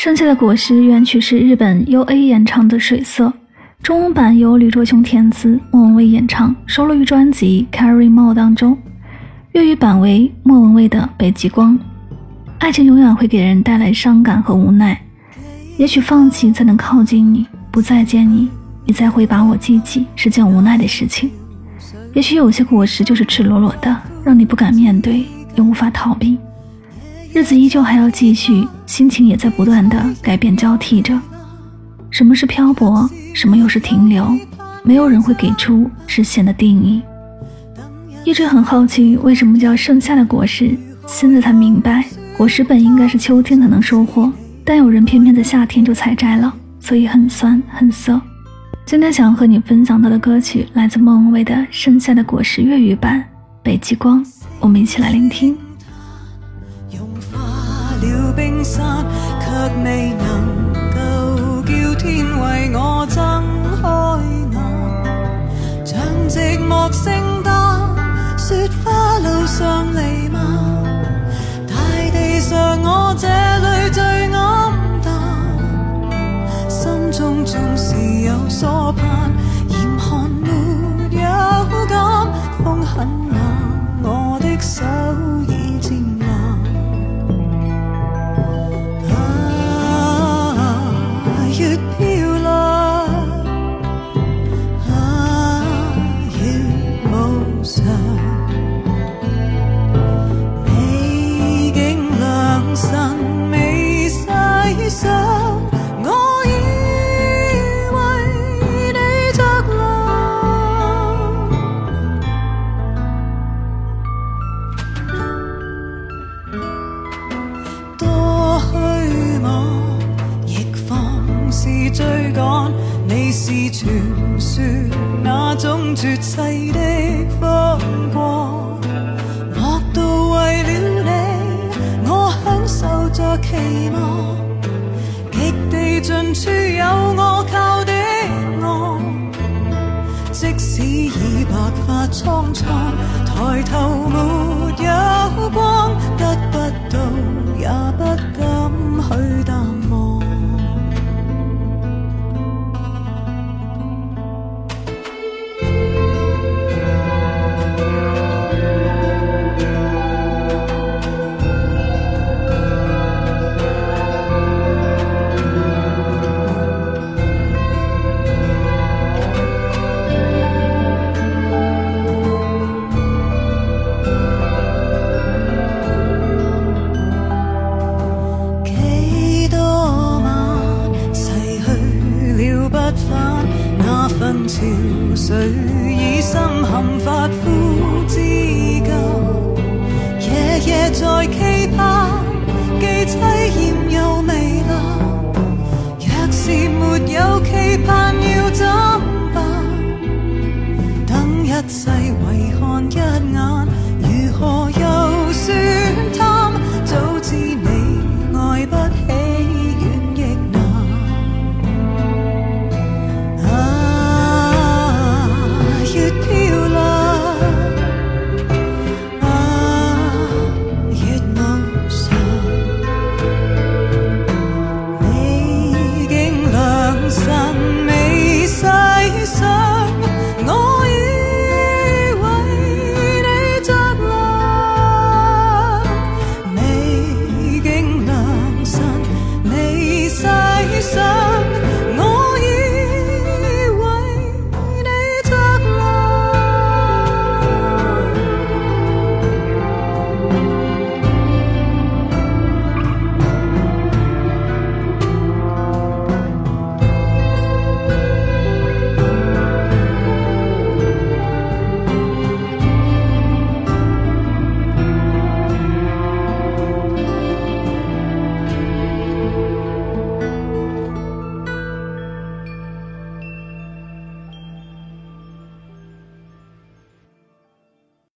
剩下的果实原曲是日本 U.A 演唱的《水色》，中文版由吕卓雄填词，莫文蔚演唱，收录于专辑《Carry More》当中。粤语版为莫文蔚的《北极光》。爱情永远会给人带来伤感和无奈，也许放弃才能靠近你，不再见你，你才会把我记起，是件无奈的事情。也许有些果实就是赤裸裸的，让你不敢面对，也无法逃避。日子依旧还要继续，心情也在不断的改变交替着。什么是漂泊？什么又是停留？没有人会给出直线的定义。一直很好奇，为什么叫盛夏的果实？现在才明白，果实本应该是秋天才能收获，但有人偏偏在夏天就采摘了，所以很酸很涩。今天想和你分享到的歌曲，来自莫文蔚的《盛夏的果实》粤语版《北极光》，我们一起来聆听。未能够叫天为我睁开眼。像寂寞圣诞，雪花路上弥漫。大地上我这里最暗淡，心中总是有所盼。追赶，你是传说那种绝世的风光。莫道为了你，我享受着期望。极地尽处有我靠的岸，即使已白发苍苍，抬头没有光，得不到不返那份潮水已深陷发肤之间，夜夜在期盼，既凄艳又糜烂。若是没有期盼要怎办？等一世遗看一眼，如何又算贪？早知你爱不。